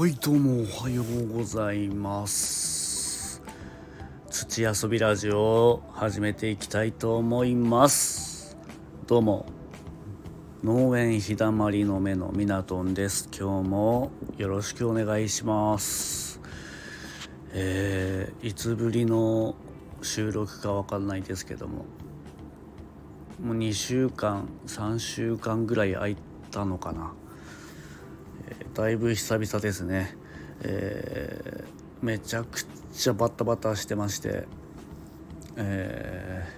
はいどうもおはようございます土遊びラジオを始めていきたいと思います。どうも農園日だまりの目のみなとんです。今日もよろしくお願いします。えー、いつぶりの収録かわかんないですけどももう2週間3週間ぐらい空いたのかな。だいぶ久々ですね、えー、めちゃくちゃバタバタしてまして、え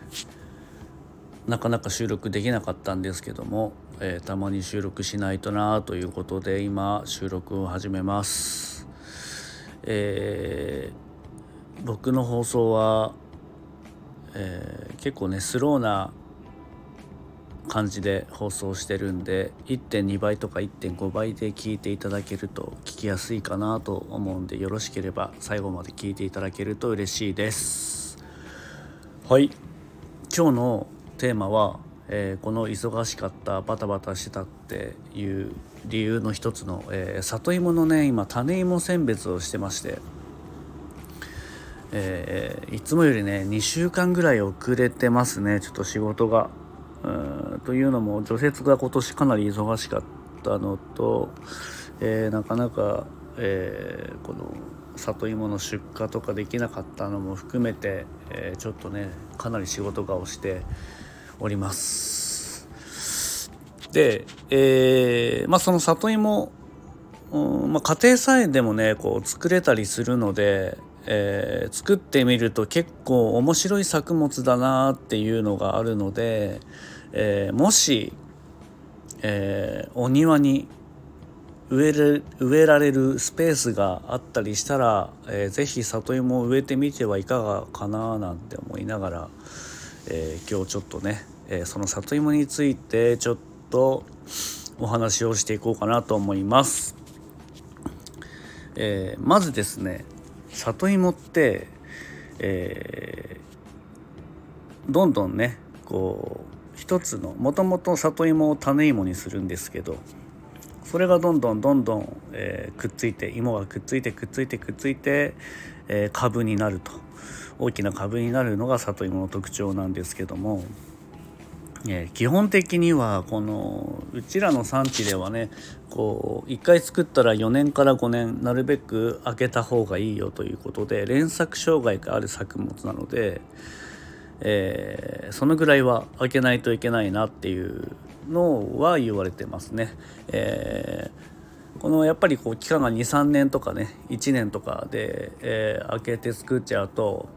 ー、なかなか収録できなかったんですけども、えー、たまに収録しないとなということで今収録を始めます、え、僕の放送は、え、結構ねスローな感じで放送してるんで1.2倍とか1.5倍で聞いていただけると聞きやすいかなと思うんでよろしければ最後まで聞いていただけると嬉しいです。はい。今日のテーマは、えー、この忙しかったバタバタしてたっていう理由の一つの、えー、里芋のね今種芋選別をしてましてえー、いつもよりね2週間ぐらい遅れてますねちょっと仕事が。というのも除雪が今年かなり忙しかったのと、えー、なかなか、えー、この里芋の出荷とかできなかったのも含めて、えー、ちょっとねかなり仕事が押しております。で、え、まあその里芋、うんまあ、家庭菜園でもねこう作れたりするので、え、作ってみると結構面白い作物だなっていうのがあるので、えー、もし、えー、お庭に植える植えられるスペースがあったりしたら、えー、ぜひ里芋を植えてみてはいかがかななんて思いながら、えー、今日ちょっとね、えー、その里芋についてちょっとお話をしていこうかなと思います。え、まずですね里芋って、え、どんどんねこう一つのもともと里芋を種芋にするんですけどそれがどんどんどんどん、えー、くっついて芋がくっついてくっついてくっついて、えー、株になると。大きな株になるのが里芋の特徴なんですけどもえー、基本的にはこのうちらの産地ではねこう1回作ったら4年から5年なるべく開けた方がいいよということで連作障害がある作物なので、えー、そのぐらいは開けないといけないなっていうのは言われてますね。えー、このやっぱりこう期間が23年とかね1年とかで、えー、開けて作っちゃうと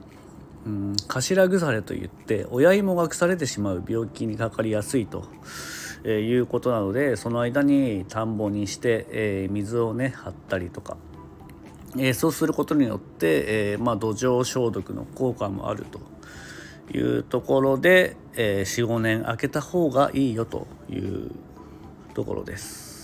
うん、頭腐れといって親芋が腐れてしまう病気にかかりやすいと、え、いうことなのでその間に田んぼにして、え、水をね張ったりとか、えー、そうすることによって、えまあ、土壌消毒の効果もあるというところで、え45年空けた方がいいよというところです。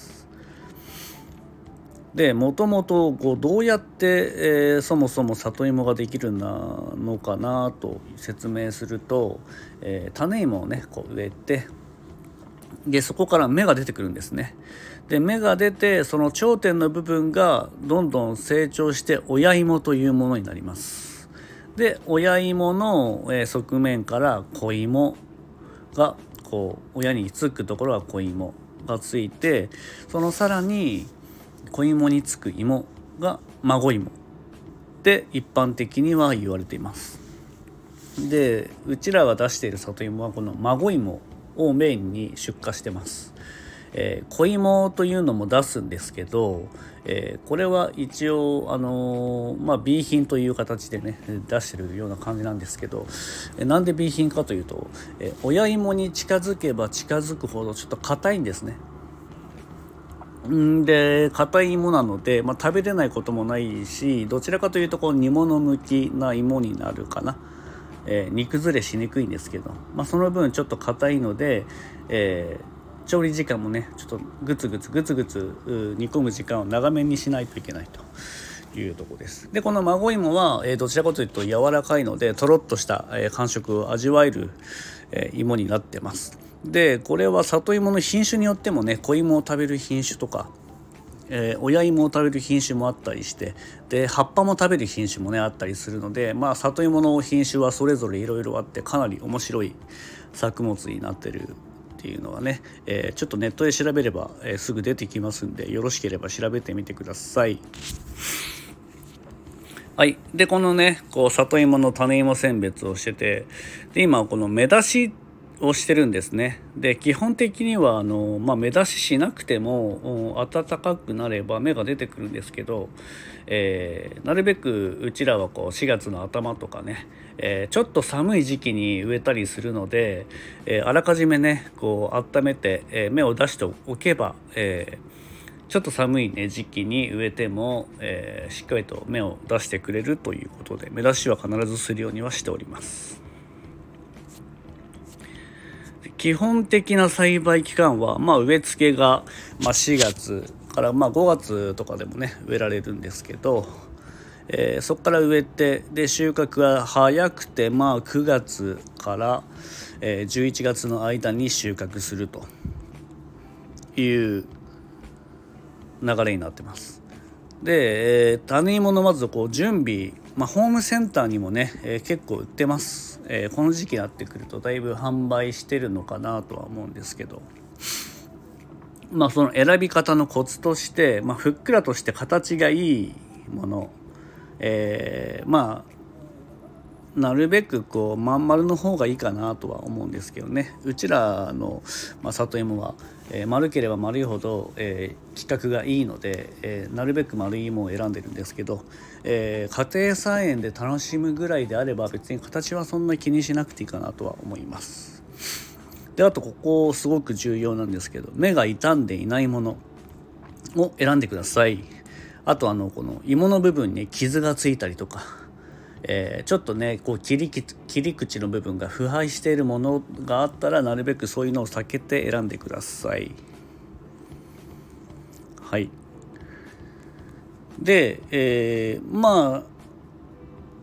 でもともとどうやって、えー、そもそも里芋ができるのかなと説明すると、えー、種芋をねこう植えてでそこから芽が出てくるんですね。で芽が出てその頂点の部分がどんどん成長して親芋というものになります。で親芋の、え、側面から子芋がこう親につくところは子芋がついてそのさらに子芋につく芋が孫芋で一般的には言われています。でうちらが出している里芋はこの孫芋をメインに出荷してます、えー、小芋というのも出すんですけど、えー、これは一応あのー、まあ B 品という形でね出してるような感じなんですけど、えー、なんで B 品かというと、えー、親芋に近づけば近づくほどちょっと硬いんですね。んで硬い芋なので、まあ、食べれないこともないしどちらかというとこう煮物向きな芋になるかな、えー、煮崩れしにくいんですけど、まあ、その分ちょっと硬いので、えー、調理時間もねちょっとグツグツグツグツ煮込む時間を長めにしないといけないと。いうとこですでこの孫芋は、えー、どちらかというと柔らかいのでとろっとした、えー、感触を味わえる、えー、芋になってますでこれは里芋の品種によってもね小芋を食べる品種とか、え、親芋を食べる品種もあったりしてで葉っぱも食べる品種もねあったりするのでまあ里芋の品種はそれぞれいろいろあってかなり面白い作物になってるっていうのはね、えー、ちょっとネットで調べれば、えー、すぐ出てきますんでよろしければ調べてみてください。はい、でこのねこう里芋の種芋選別をしててで今この目出しをしてるんですねで基本的にはあの、まあ、目出ししなくても暖かくなれば芽が出てくるんですけど、えー、なるべくうちらはこう4月の頭とかね、えー、ちょっと寒い時期に植えたりするので、えー、あらかじめねこう温めて、え芽を出しておけば、えちょっと寒い、ね、時期に植えても、えしっかりと芽を出してくれるということで目出しは必ずするようにはしております。基本的な栽培期間は、まあ、植え付けが、ま、4月からま5月とかでもね植えられるんですけど、えー、そこから植えてで収穫が早くてまあ9月から、えー、11月の間に収穫するという流れになってます。で、えー、種芋のまずこう準備、まあ、ホームセンターにもね、えー、結構売ってます。えー、この時期になってくるとだいぶ販売してるのかなとは思うんですけど。まあその選び方のコツとして、まあ、ふっくらとして形がいいもの、えー、まあなるべくこうまん丸の方がいいかなとは思うんですけどね。うちらの、まあ、里芋は、えー、丸ければ丸いほど、えー、規格がいいので、えー、なるべく丸い芋を選んでるんですけど、え、家庭菜園で楽しむぐらいであれば別に形はそんな気にしなくていいかなとは思います。であとここすごく重要なんですけど目が傷んでいないものを選んでください。あとあのこの芋の部分に傷がついたりとかえー、ちょっとねこう切り切り口の部分が腐敗しているものがあったらなるべくそういうのを避けて選んでください。はいで、えー、まあ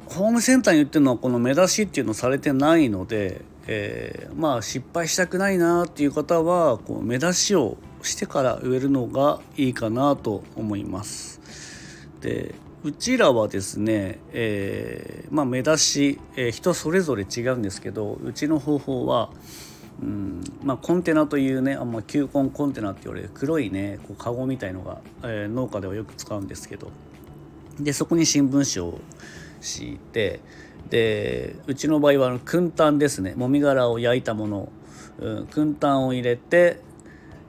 ホームセンターに売ってるのはこの目出しっていうのされてないので、えー、まあ失敗したくないなっていう方はこう目出しをしてから植えるのがいいかなと思います。でうちらはですね、えー、まあ、目出し、えー、人それぞれ違うんですけどうちの方法は、うんまあ、コンテナというねあん、ま、球根コンテナって言われる黒いねこうカゴみたいのが、えー、農家ではよく使うんですけどでそこに新聞紙を敷いてでうちの場合はあのタンですねもみ殻を焼いたもの、うん、タンを入れて、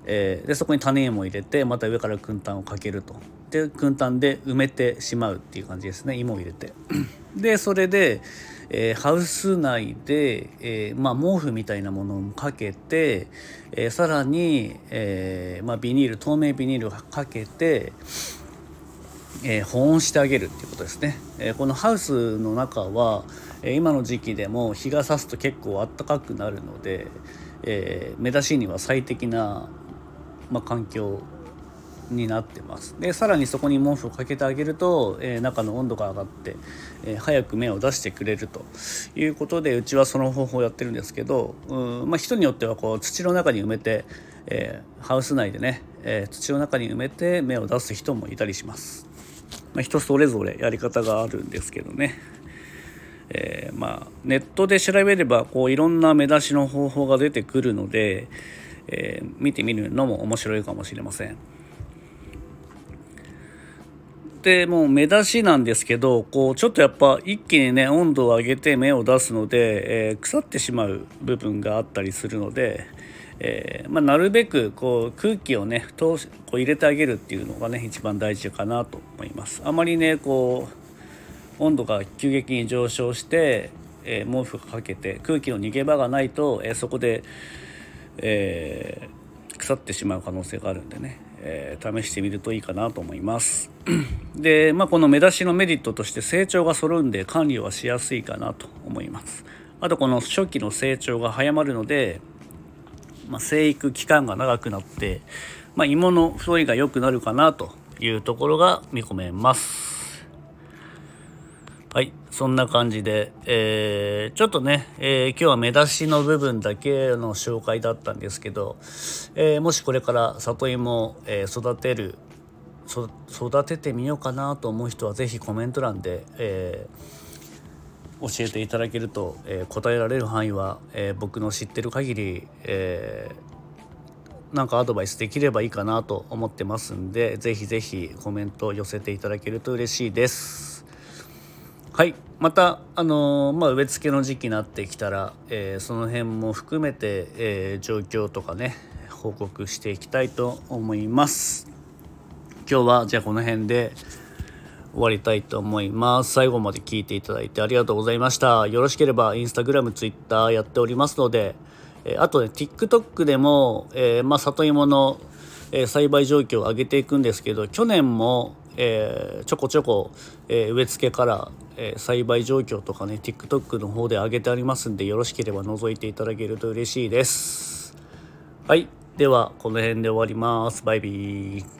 えー、でそこに種芋を入れてまた上からタンをかけると。で燻炭で埋めてしまうっていう感じですね芋を入れて。でそれで、えー、ハウス内で、えー、まあ、毛布みたいなものをかけて、えー、さらに、えまあ、ビニール透明ビニールをかけて、え保温してあげるっていうことですね。えこのハウスの中は、え今の時期でも日が差すと結構あったかくなるので、え目出しには最適な、まあ、環境になってます。でさらにそこに毛布をかけてあげると、えー、中の温度が上がって、えー、早く芽を出してくれるということでうちはその方法をやってるんですけどうん、まあ、人によってはこう土の中に埋めて、えー、ハウス内でね、え土の中に埋めて芽を出す人もいたりします、まあ、人それぞれやり方があるんですけどね。えー、まあ、ネットで調べればこういろんな目出しの方法が出てくるので、えー、見てみるのも面白いかもしれません。でもう目出しなんですけどこうちょっとやっぱ一気にね温度を上げて芽を出すので、えー、腐ってしまう部分があったりするので、えー、まあ、なるべくこう空気をね通しこう入れてあげるっていうのがね一番大事かなと思います。あまりねこう温度が急激に上昇して、え、毛布かけて空気の逃げ場がないと、えそこで、え腐ってしまう可能性があるんでねえー、試してみるといいかなと思います。で、まあ、この目出しのメリットとして成長が揃うんで管理はしやすいかなと思います。あとこの初期の成長が早まるので、まあ、生育期間が長くなって、まあ、芋の太りが良くなるかなというところが見込めます。はい、そんな感じで、えー、ちょっとね、えー、今日は目出しの部分だけの紹介だったんですけど、えー、もしこれから里芋を、え育てる育ててみようかなと思う人は是非コメント欄で、え、教えていただけると、え、答えられる範囲は、え、僕の知ってる限り、えなんかアドバイスできればいいかなと思ってますんで是非是非コメント寄せていただけると嬉しいです。はい。またあのー、まあ、植え付けの時期になってきたら、えー、その辺も含めて、えー、状況とかね報告していきたいと思います。今日はじゃあこの辺で終わりたいと思います。最後まで聞いていただいてありがとうございました。よろしければインスタグラムツイッターやっておりますので、えあとね TikTok でも、えまあ、里芋の、え栽培状況を上げていくんですけど去年もえー、ちょこちょこ、えー、植え付けから、えー、栽培状況とかね TikTok の方で上げてありますんでよろしければ覗いていただけると嬉しいです。はい。ではこの辺で終わります。バイビー。